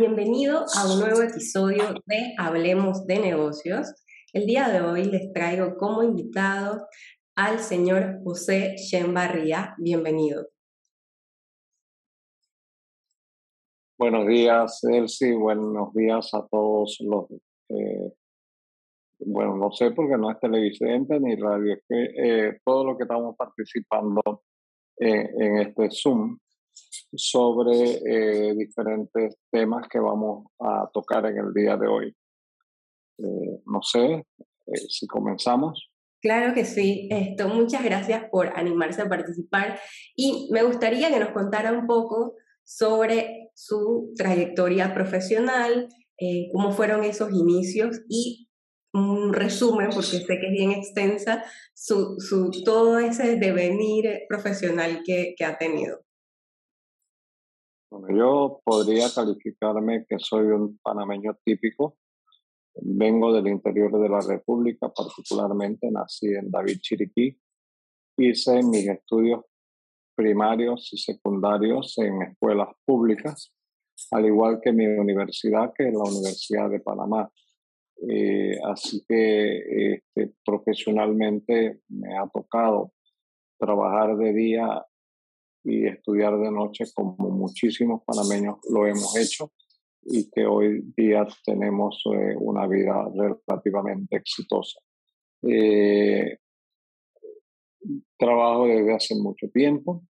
bienvenido a un nuevo episodio de Hablemos de Negocios. El día de hoy les traigo como invitado al señor José Barría. Bienvenido. Buenos días, Elsie. Buenos días a todos los. Eh, bueno, no sé porque no es televidente ni radio, es que eh, todo lo que estamos participando en este Zoom sobre eh, diferentes temas que vamos a tocar en el día de hoy. Eh, no sé eh, si comenzamos. Claro que sí. Esto, muchas gracias por animarse a participar y me gustaría que nos contara un poco sobre su trayectoria profesional, cómo fueron esos inicios y un resumen, porque sé que es bien extensa, su, su todo ese devenir profesional que, que ha tenido. Bueno, yo podría calificarme que soy un panameño típico. Vengo del interior de la República, particularmente nací en David Chiriquí. Hice mis estudios primarios y secundarios en escuelas públicas, al igual que mi universidad, que es la Universidad de Panamá. Eh, así que este, profesionalmente me ha tocado trabajar de día y estudiar de noche como muchísimos panameños lo hemos hecho y que hoy día tenemos eh, una vida relativamente exitosa. Eh, trabajo desde hace mucho tiempo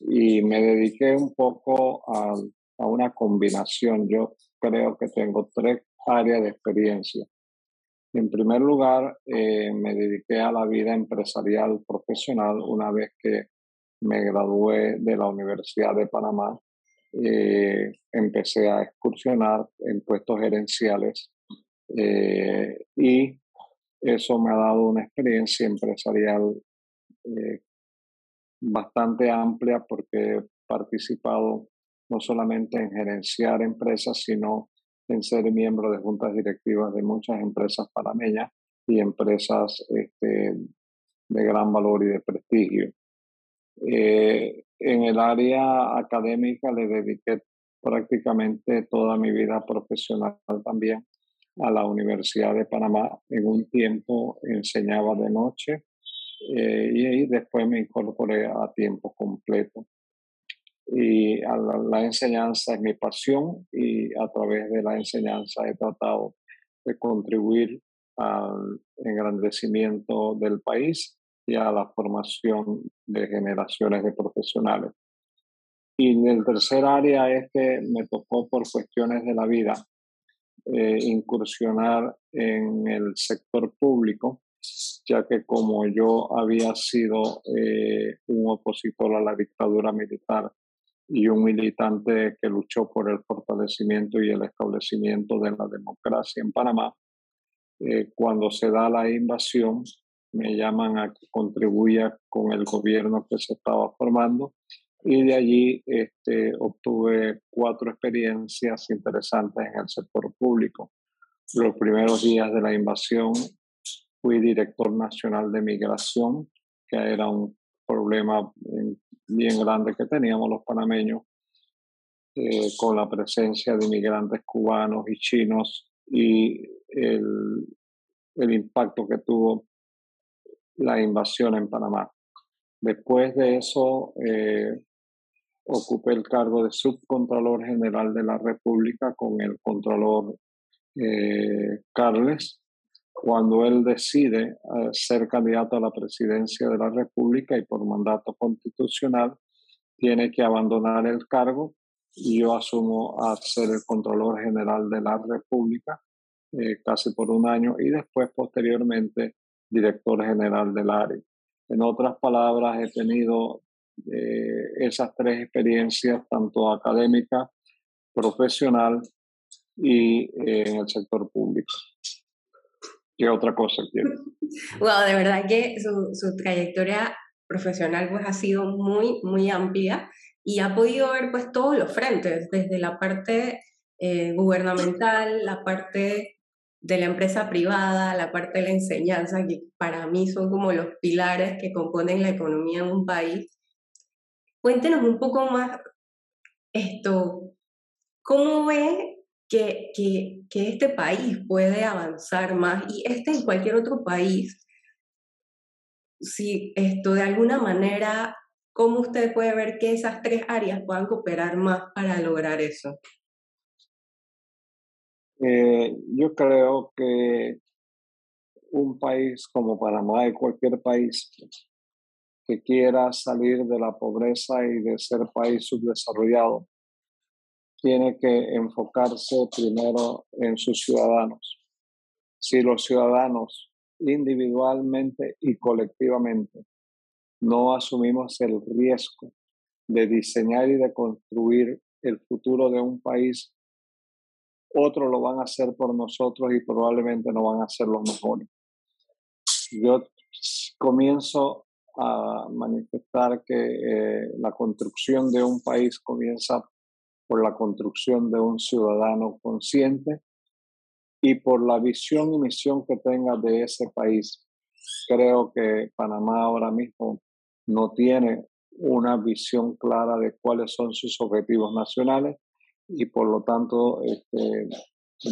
y me dediqué un poco a, a una combinación. Yo creo que tengo tres áreas de experiencia. En primer lugar, eh, me dediqué a la vida empresarial profesional una vez que me gradué de la Universidad de Panamá, eh, empecé a excursionar en puestos gerenciales eh, y eso me ha dado una experiencia empresarial eh, bastante amplia porque he participado no solamente en gerenciar empresas, sino en ser miembro de juntas directivas de muchas empresas panameñas y empresas este, de gran valor y de prestigio. Eh, en el área académica le dediqué prácticamente toda mi vida profesional también a la Universidad de Panamá. En un tiempo enseñaba de noche eh, y después me incorporé a tiempo completo. Y la, enseñanza es mi pasión y a través de la enseñanza he tratado de contribuir al engrandecimiento del país y a la formación de generaciones de profesionales. Y el tercer área es que me tocó por cuestiones de la vida eh, incursionar en el sector público, ya que como yo había sido eh, un opositor a la dictadura militar y un militante que luchó por el fortalecimiento y el establecimiento de la democracia en Panamá, eh, cuando se da la invasión, me llaman a que contribuya con el gobierno que se estaba formando y de allí este, obtuve cuatro experiencias interesantes en el sector público. Los primeros días de la invasión fui director nacional de migración, que era un problema bien grande que teníamos los panameños, eh, con la presencia de inmigrantes cubanos y chinos y el, el impacto que tuvo la invasión en Panamá. Después de eso, eh, ocupé el cargo de subcontralor general de la República con el controlor eh, Carles, cuando él decide eh, ser candidato a la presidencia de la República y por mandato constitucional tiene que abandonar el cargo y yo asumo a ser el controlor general de la República casi por un año y después posteriormente director general del área. En otras palabras, he tenido eh, esas tres experiencias, tanto académica, profesional y eh, en el sector público. ¿Qué otra cosa quiere? Wow, de verdad que su, su, trayectoria profesional pues ha sido muy, muy amplia y ha podido ver pues todos los frentes, desde la parte eh, gubernamental, la parte de la empresa privada, la parte de la enseñanza, que para mí son como los pilares que componen la economía en un país. Cuéntenos un poco más esto, ¿cómo ve que, que, que este país puede avanzar más y este en cualquier otro país, si esto de alguna manera, ¿cómo usted puede ver que esas tres áreas puedan cooperar más para lograr eso? Eh, yo creo que un país como Panamá y cualquier país que quiera salir de la pobreza y de ser país subdesarrollado, tiene que enfocarse primero en sus ciudadanos. Si los ciudadanos individualmente y colectivamente no asumimos el riesgo de diseñar y de construir el futuro de un país, otros lo van a hacer por nosotros y probablemente no van a ser los mejores. Yo comienzo a manifestar que eh, la construcción de un país comienza por la construcción de un ciudadano consciente y por la visión y misión que tenga de ese país. Creo que Panamá ahora mismo no tiene una visión clara de cuáles son sus objetivos nacionales y por lo tanto este,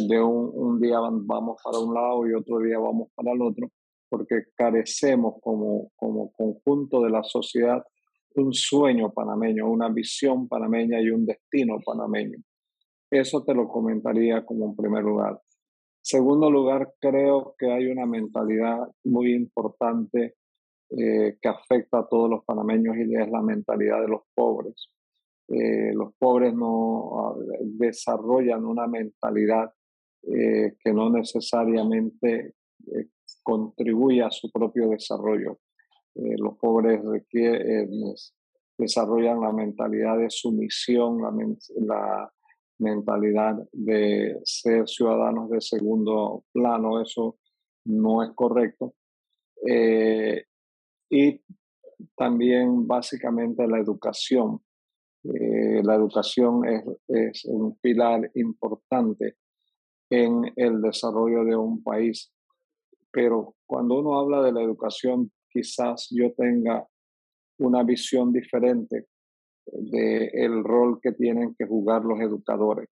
de un, día vamos para un lado y otro día vamos para el otro porque carecemos como, como conjunto de la sociedad un sueño panameño, una visión panameña y un destino panameño. Eso te lo comentaría como en primer lugar. Segundo lugar, creo que hay una mentalidad muy importante eh, que afecta a todos los panameños y es la mentalidad de los pobres. Eh, los pobres no ah, desarrollan una mentalidad eh, que no necesariamente contribuye a su propio desarrollo. los pobres desarrollan la mentalidad de sumisión, la, mentalidad de ser ciudadanos de segundo plano, eso no es correcto. Eh, y también básicamente la educación. Eh, la educación es, es, un pilar importante en el desarrollo de un país. Pero cuando uno habla de la educación, quizás yo tenga una visión diferente del rol que tienen que jugar los educadores,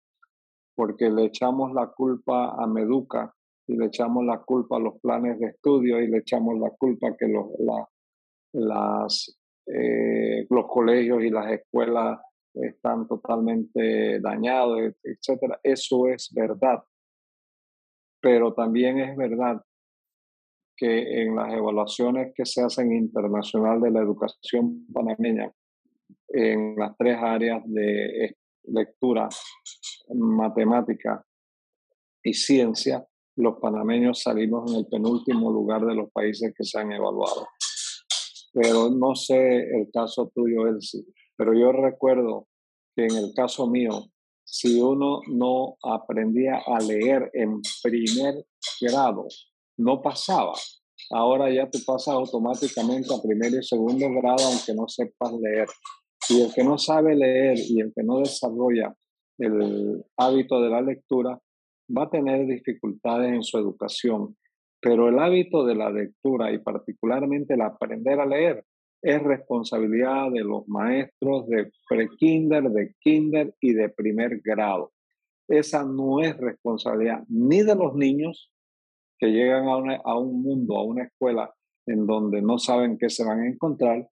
porque le echamos la culpa a Meduca y le echamos la culpa a los planes de estudio y le echamos la culpa que los, las, eh, los colegios y las escuelas están totalmente dañados, etcétera. Eso es verdad. Pero también es verdad que en las evaluaciones que se hacen internacional de la educación panameña, en las tres áreas de lectura, matemática y ciencia, los panameños salimos en el penúltimo lugar de los países que se han evaluado. Pero no sé el caso tuyo, Elsie, pero yo recuerdo que en el caso mío, si uno no aprendía a leer en primer grado, no pasaba. Ahora ya tú pasas automáticamente a primer y segundo grado aunque no sepas leer. Y el que no sabe leer y el que no desarrolla el hábito de la lectura va a tener dificultades en su educación. Pero el hábito de la lectura y particularmente el aprender a leer es responsabilidad de los maestros de pre-kinder, de kinder y de primer grado. Esa no es responsabilidad ni de los niños que llegan a, un mundo, a una escuela en donde no saben qué se van a encontrar,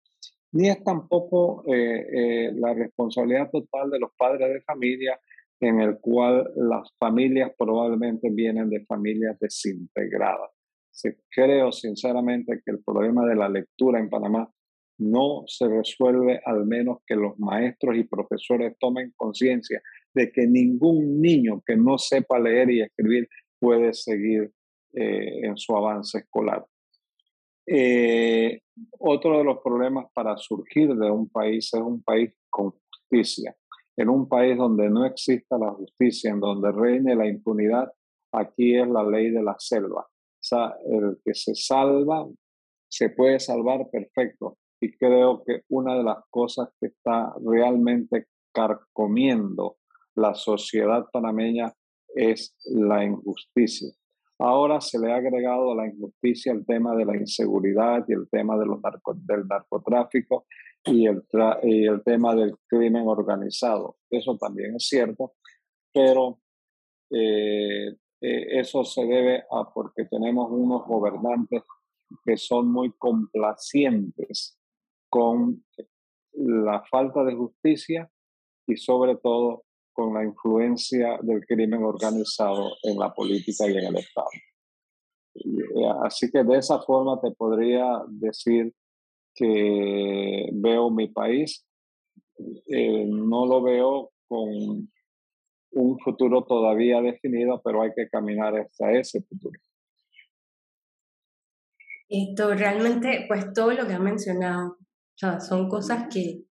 ni es tampoco eh, eh, la responsabilidad total de los padres de familia, en el cual las familias probablemente vienen de familias desintegradas. creo sinceramente que el problema de la lectura en Panamá no se resuelve al menos que los maestros y profesores tomen conciencia de que ningún niño que no sepa leer y escribir puede seguir eh, en su avance escolar. Eh, otro de los problemas para surgir de un país es un país con justicia. En un país donde no exista la justicia, en donde reine la impunidad, aquí es la ley de la selva. O sea, el que se salva, se puede salvar perfecto. Y creo que una de las cosas que está realmente carcomiendo la sociedad panameña es la injusticia. Ahora se le ha agregado a la injusticia el tema de la inseguridad y el tema del narcotráfico y el, y el tema del crimen organizado. Eso también es cierto, pero eh, eso se debe a porque tenemos unos gobernantes que son muy complacientes con la falta de justicia y sobre todo con la influencia del crimen organizado en la política y en el Estado. Así que de esa forma te podría decir que veo mi país. Eh, no lo veo con un futuro todavía definido, pero hay que caminar hacia ese futuro. Esto realmente, pues todo lo que ha mencionado, son cosas que,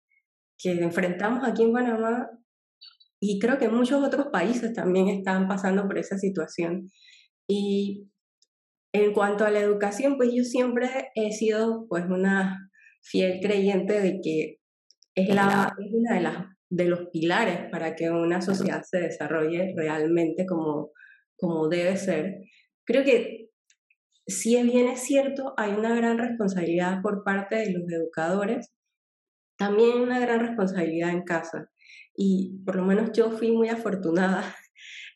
que enfrentamos aquí en Panamá y creo que muchos otros países también están pasando por esa situación. Y en cuanto a la educación, pues yo siempre he sido pues una fiel creyente de que es, la, es una de, las, de los pilares para que una sociedad se desarrolle realmente como, como debe ser. Creo que si bien es cierto, hay una gran responsabilidad por parte de los educadores, también una gran responsabilidad en casa. Y por lo menos yo fui muy afortunada.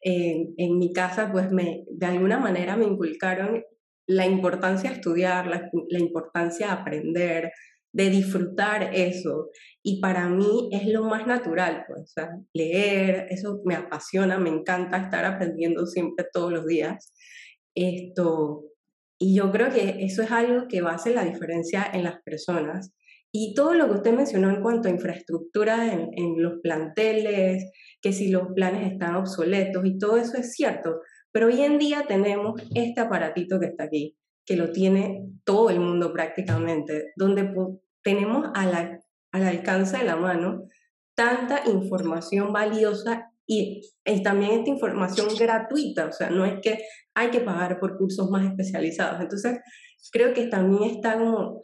En, en mi casa, pues me, de alguna manera me inculcaron la importancia de estudiar, la, la importancia de aprender, de disfrutar eso. Y para mí es lo más natural, pues, leer, eso me apasiona, me encanta estar aprendiendo siempre todos los días. Esto, y yo creo que eso es algo que va a hacer la diferencia en las personas. Y todo lo que usted mencionó en cuanto a infraestructura en, en los planteles, que si los planes están obsoletos y todo eso es cierto, pero hoy en día tenemos este aparatito que está aquí, que lo tiene todo el mundo prácticamente, donde tenemos al alcance de la mano tanta información valiosa y, y, también esta información gratuita, o sea, no es que hay que pagar por cursos más especializados. Entonces, creo que también está como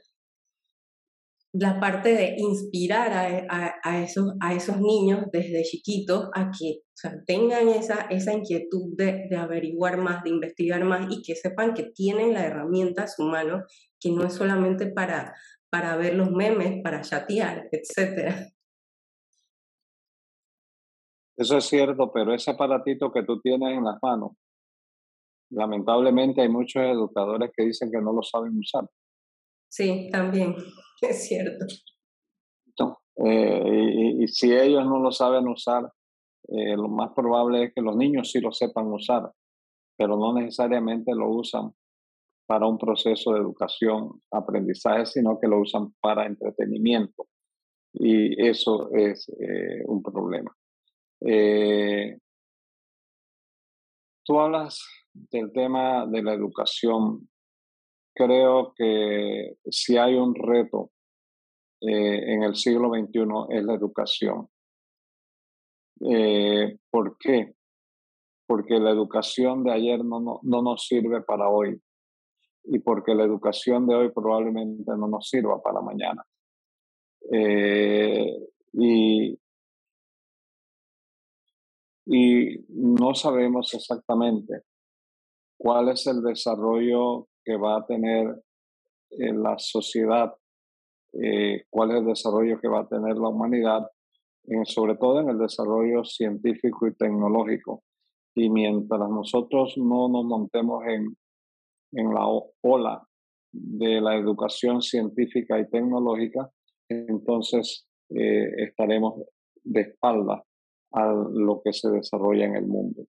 la parte de inspirar a, a, esos, a esos niños desde chiquitos a que tengan esa, esa inquietud de, de, averiguar más, de investigar más y que sepan que tienen la herramienta a su mano, que no es solamente para, para ver los memes, para chatear, etc. Eso es cierto, pero ese aparatito que tú tienes en las manos, lamentablemente hay muchos educadores que dicen que no lo saben usar. Sí, también. Es cierto. Eh, y, si ellos no lo saben usar, eh, lo más probable es que los niños sí lo sepan usar, pero no necesariamente lo usan para un proceso de educación, aprendizaje, sino que lo usan para entretenimiento. Y eso es eh, un problema. tú hablas del tema de la educación creo que si hay un reto eh, en el siglo XXI es la educación. Eh, ¿Por qué? Porque la educación de ayer no, no, nos sirve para hoy y porque la educación de hoy probablemente no nos sirva para mañana. Eh, y, y no sabemos exactamente cuál es el desarrollo que va a tener en eh, la sociedad, eh, cuál es el desarrollo que va a tener la humanidad, sobre todo en el desarrollo científico y tecnológico. Y mientras nosotros no nos montemos en, en la ola de la educación científica y tecnológica, entonces eh, estaremos de espalda a lo que se desarrolla en el mundo.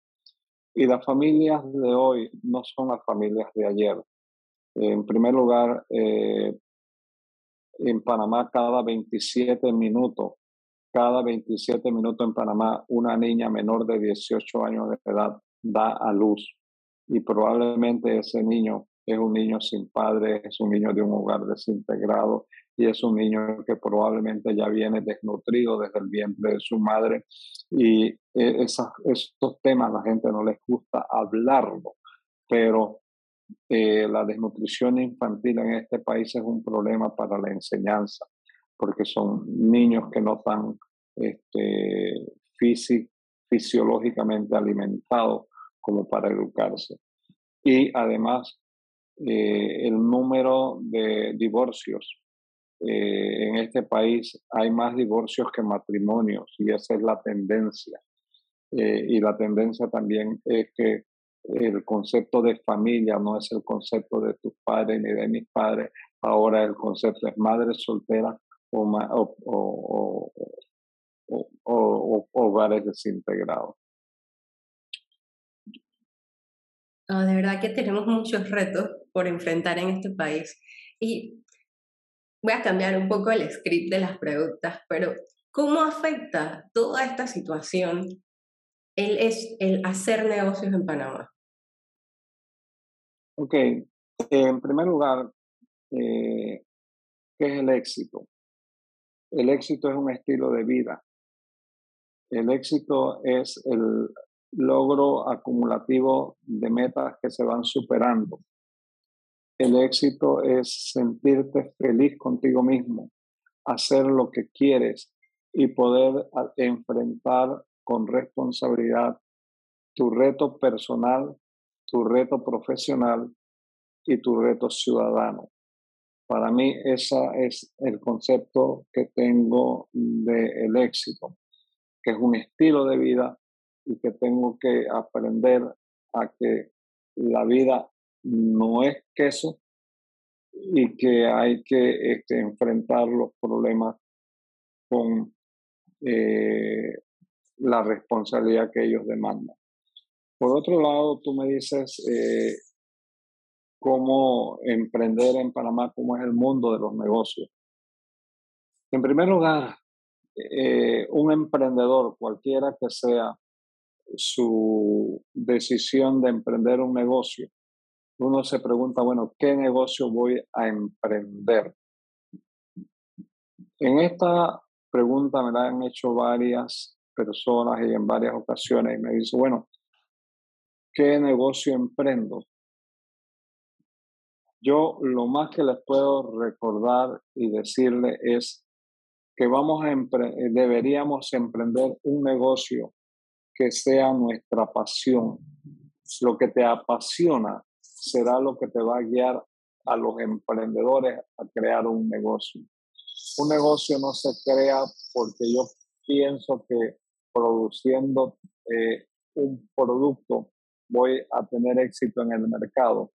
Y las familias de hoy no son las familias de ayer. En primer lugar, eh, en Panamá cada 27 minutos, cada 27 minutos en Panamá, una niña menor de 18 años de edad da a luz. Y probablemente ese niño es un niño sin padre, es un niño de un hogar desintegrado y es un niño que probablemente ya viene desnutrido desde el vientre de su madre. Y eh, esas, estos temas la gente no les gusta hablarlo, pero eh, la desnutrición infantil en este país es un problema para la enseñanza, porque son niños que no están este, fisiológicamente alimentados como para educarse. Y además, eh, el número de divorcios. Eh, en este país hay más divorcios que matrimonios y esa es la tendencia. eh, y la tendencia también es que el concepto de familia no es el concepto de tus padres ni de mis padres, ahora el concepto es madre soltera o, o, o, hogares desintegrados. De verdad que tenemos muchos retos por enfrentar en este país. Y voy a cambiar un poco el script de las preguntas, pero ¿cómo afecta toda esta situación el hacer negocios en Panamá? Ok, en primer lugar, eh, ¿qué es el éxito? El éxito es un estilo de vida. El éxito es el logro acumulativo de metas que se van superando. El éxito es sentirte feliz contigo mismo, hacer lo que quieres y poder enfrentar con responsabilidad tu reto personal, tu reto profesional y tu reto ciudadano. Para mí ese es el concepto que tengo del éxito, que es un estilo de vida y que tengo que aprender a que la vida no es queso y que hay que este, enfrentar los problemas con eh, la responsabilidad que ellos demandan. Por otro lado, tú me dices eh, cómo emprender en Panamá, cómo es el mundo de los negocios. En primer lugar, eh, un emprendedor, cualquiera que sea su decisión de emprender un negocio, uno se pregunta, bueno, ¿qué negocio voy a emprender? En esta pregunta me la han hecho varias personas y en varias ocasiones y me dice, bueno, ¿qué negocio emprendo? Yo lo más que les puedo recordar y decirle es que vamos a deberíamos emprender un negocio que sea nuestra pasión. Lo que te apasiona será lo que te va a guiar a los emprendedores a crear un negocio. Un negocio no se crea porque yo pienso que produciendo eh, un producto voy a tener éxito en el mercado.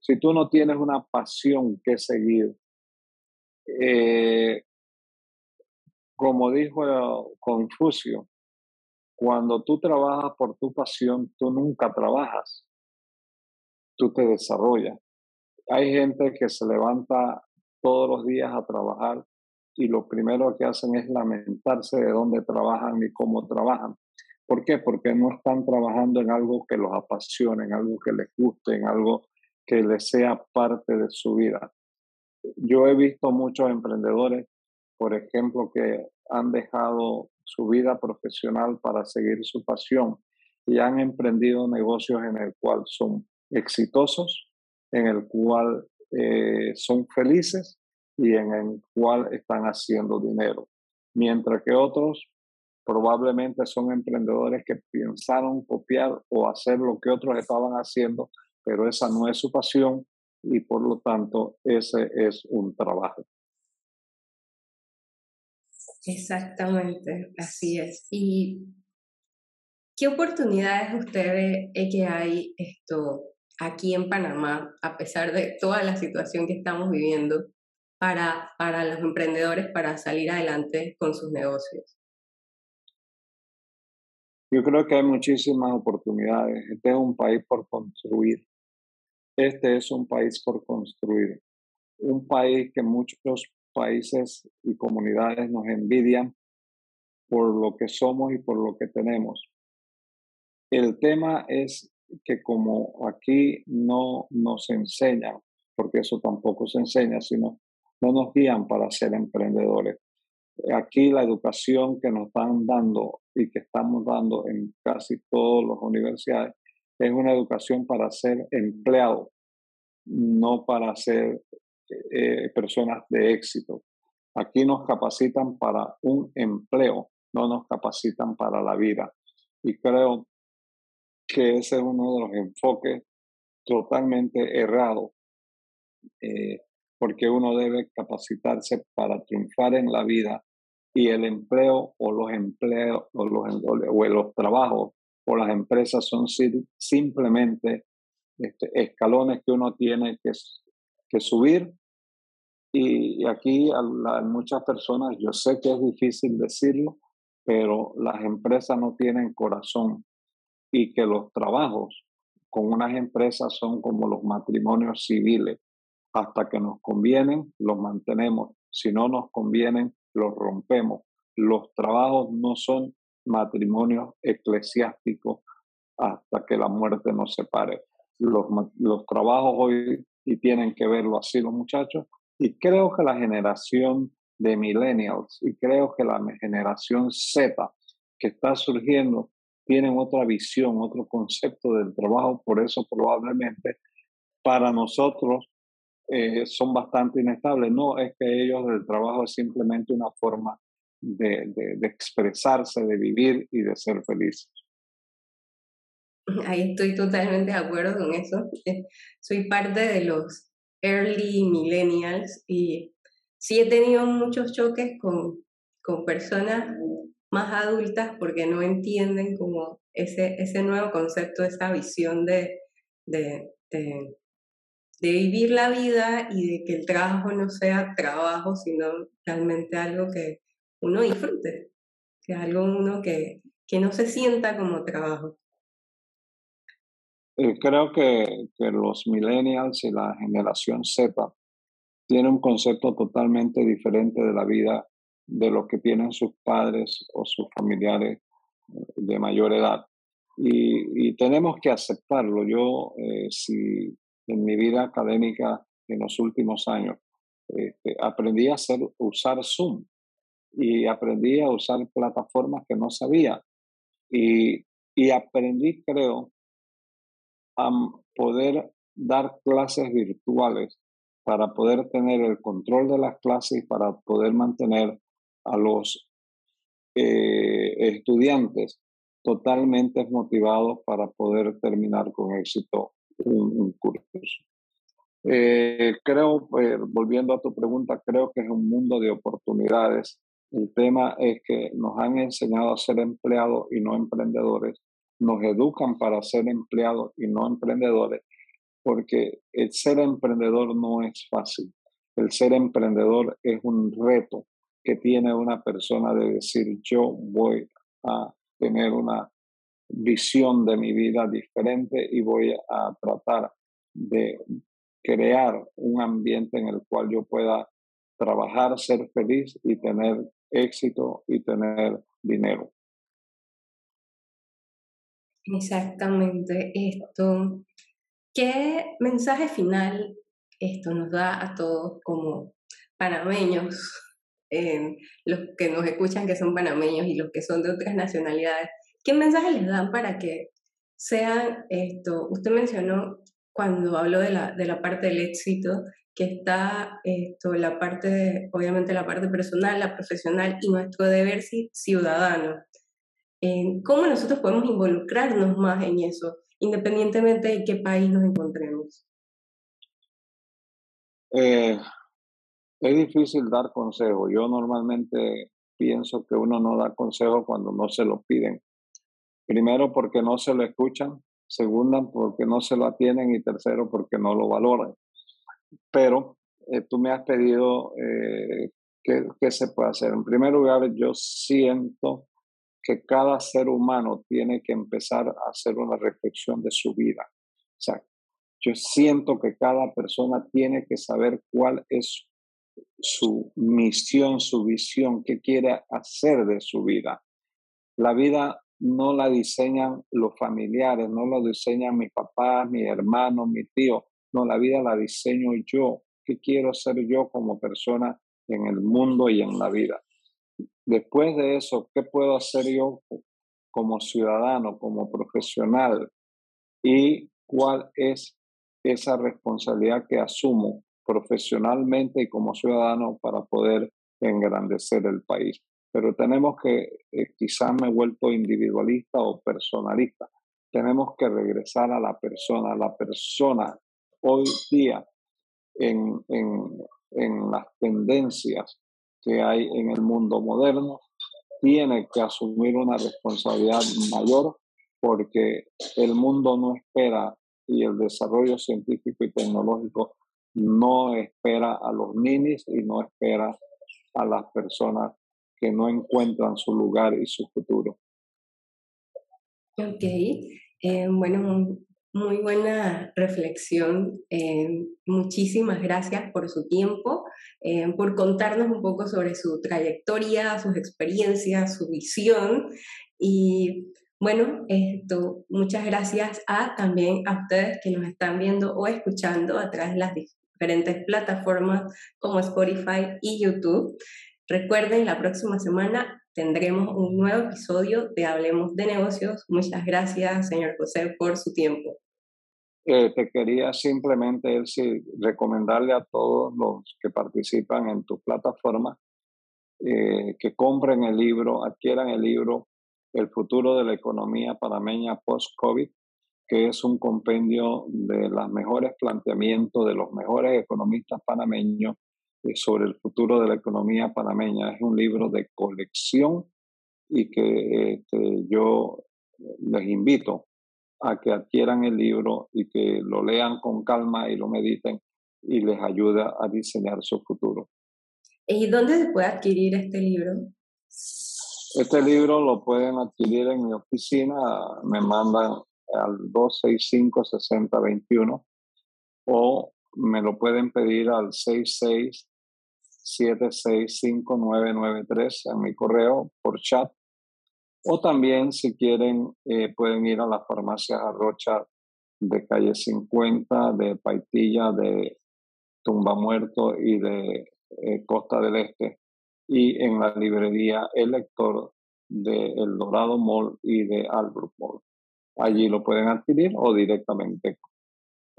Si tú no tienes una pasión que seguir, eh, como dijo Confucio, cuando tú trabajas por tu pasión, tú nunca trabajas, tú te desarrollas. Hay gente que se levanta todos los días a trabajar y lo primero que hacen es lamentarse de dónde trabajan y cómo trabajan. ¿Por qué? Porque no están trabajando en algo que los apasione, en algo que les guste, en algo que les sea parte de su vida. Yo he visto muchos emprendedores, por ejemplo, que han dejado su vida profesional para seguir su pasión y han emprendido negocios en el cual son exitosos, en el cual eh, son felices y en el cual están haciendo dinero. Mientras que otros probablemente son emprendedores que pensaron copiar o hacer lo que otros estaban haciendo, pero esa no es su pasión y por lo tanto ese es un trabajo. Exactamente, así es. ¿Y qué oportunidades usted ve que hay esto aquí en Panamá, a pesar de toda la situación que estamos viviendo, para, para los emprendedores para salir adelante con sus negocios? Yo creo que hay muchísimas oportunidades. Este es un país por construir. Este es un país por construir. Un país que muchos países y comunidades nos envidian por lo que somos y por lo que tenemos. El tema es que como aquí no nos enseñan, porque eso tampoco se enseña, sino no nos guían para ser emprendedores. Aquí la educación que nos están dando y que estamos dando en casi todas las universidades es una educación para ser empleado, no para ser eh, personas de éxito. Aquí nos capacitan para un empleo, no nos capacitan para la vida. Y creo que ese es uno de los enfoques totalmente errados, eh, porque uno debe capacitarse para triunfar en la vida y el empleo o los empleos o los, o los trabajos o las empresas son simplemente este, escalones que uno tiene que, que subir. Y, aquí muchas personas, yo sé que es difícil decirlo, pero las empresas no tienen corazón y que los trabajos con unas empresas son como los matrimonios civiles. Hasta que nos convienen, los mantenemos. Si no nos convienen, los rompemos. Los trabajos no son matrimonios eclesiásticos hasta que la muerte nos separe. Los, los trabajos hoy y tienen que verlo así los muchachos. Y creo que la generación de millennials y creo que la generación Z que está surgiendo tienen otra visión, otro concepto del trabajo, por eso probablemente para nosotros eh, son bastante inestables. No es que ellos el trabajo es simplemente una forma de, de, expresarse, de vivir y de ser felices. Ahí estoy totalmente de acuerdo con eso. Soy parte de los early millennials y sí he tenido muchos choques con, con personas más adultas porque no entienden como ese, ese nuevo concepto, esa visión de, de, de, vivir la vida y de que el trabajo no sea trabajo, sino realmente algo que uno disfrute, que algo uno que, que no se sienta como trabajo. Eh, creo que, los millennials y la generación Z tienen un concepto totalmente diferente de la vida de lo que tienen sus padres o sus familiares eh, de mayor edad. Y, tenemos que aceptarlo. Yo, eh, si en mi vida académica en los últimos años, este, aprendí a usar Zoom y aprendí a usar plataformas que no sabía. Y aprendí, creo, a poder dar clases virtuales para poder tener el control de las clases y para poder mantener a los eh, estudiantes totalmente motivados para poder terminar con éxito un, curso. Eh, creo, eh, volviendo a tu pregunta, creo que es un mundo de oportunidades. El tema es que nos han enseñado a ser empleados y no emprendedores. Nos educan para ser empleados y no emprendedores, porque el ser emprendedor no es fácil. El ser emprendedor es un reto que tiene una persona de decir yo voy a tener una visión de mi vida diferente y voy a tratar de crear un ambiente en el cual yo pueda trabajar, ser feliz y tener éxito y tener dinero. Exactamente esto. ¿Qué mensaje final esto nos da a todos como panameños los que nos escuchan que son panameños y los que son de otras nacionalidades, ¿qué mensaje les dan para que sean esto? Usted mencionó cuando habló de la, de la parte del éxito, que está esto, la parte, obviamente la parte personal, la profesional y nuestro deber ciudadano. ¿Cómo nosotros podemos involucrarnos más en eso, independientemente de qué país nos encontremos? Eh, es difícil dar consejo. Yo normalmente pienso que uno no da consejo cuando no se lo piden. Primero porque no se lo escuchan, segundo porque no se lo atienden y tercero porque no lo valoran. Pero eh, tú me has pedido eh, qué, qué se puede hacer. En primer lugar, yo siento que cada ser humano tiene que empezar a hacer una reflexión de su vida. O sea, yo siento que cada persona tiene que saber cuál es su misión, su visión, qué quiere hacer de su vida. La vida no la diseñan los familiares, no la diseñan mi papá, mi hermano, mi tío. No, la vida la diseño yo. ¿Qué quiero ser yo como persona en el mundo y en la vida? Después de eso, ¿qué puedo hacer yo como ciudadano, como profesional? ¿Y cuál es esa responsabilidad que asumo profesionalmente y como ciudadano para poder engrandecer el país. Pero tenemos que, eh, quizás me he vuelto individualista o personalista, tenemos que regresar a la persona. La persona hoy día en, en, en las tendencias que hay en el mundo moderno tiene que asumir una responsabilidad mayor porque el mundo no espera y el desarrollo científico y tecnológico no espera a los ninis y no espera a las personas que no encuentran su lugar y su futuro. Ok, eh, bueno, muy buena reflexión. Eh, muchísimas gracias por su tiempo, eh, por contarnos un poco sobre su trayectoria, sus experiencias, su visión. Y bueno, esto, muchas gracias a también a ustedes que nos están viendo o escuchando a través de las diferentes plataformas como Spotify y YouTube. Recuerden, la próxima semana tendremos un nuevo episodio de Hablemos de Negocios. Muchas gracias, señor José, por su tiempo. Eh, te quería simplemente decir, recomendarle a todos los que participan en tu plataforma eh, que compren el libro, adquieran el libro El futuro de la economía panameña post-COVID, que es un compendio de los mejores planteamientos de los mejores economistas panameños sobre el futuro de la economía panameña. Es un libro de colección y que este, yo les invito a que adquieran el libro y que lo lean con calma y lo mediten y les ayuda a diseñar su futuro. ¿Y dónde se puede adquirir este libro? Este libro lo pueden adquirir en mi oficina, me mandan al 265-6021 o me lo pueden pedir al 66 765993 en mi correo por chat. O también, si quieren, eh, pueden ir a las farmacias Arrocha de calle 50, de Paitilla, de Tumba Muerto y de eh, Costa del Este. Y en la librería El Lector de El Dorado Mall y de Albrook Mall. Allí lo pueden adquirir o directamente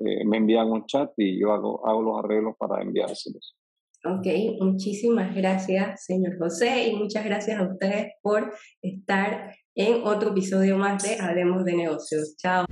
eh, me envían un chat y yo hago, hago los arreglos para enviárselos. Ok, muchísimas gracias, señor José, y muchas gracias a ustedes por estar en otro episodio más de Hablemos de Negocios. Chao.